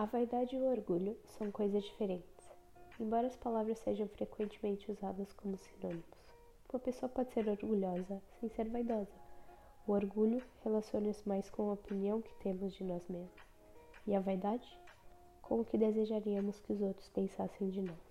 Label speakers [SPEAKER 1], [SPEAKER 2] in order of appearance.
[SPEAKER 1] A vaidade e o orgulho são coisas diferentes, embora as palavras sejam frequentemente usadas como sinônimos. Uma pessoa pode ser orgulhosa sem ser vaidosa. O orgulho relaciona-se mais com a opinião que temos de nós mesmos, e a vaidade com o que desejaríamos que os outros pensassem de nós.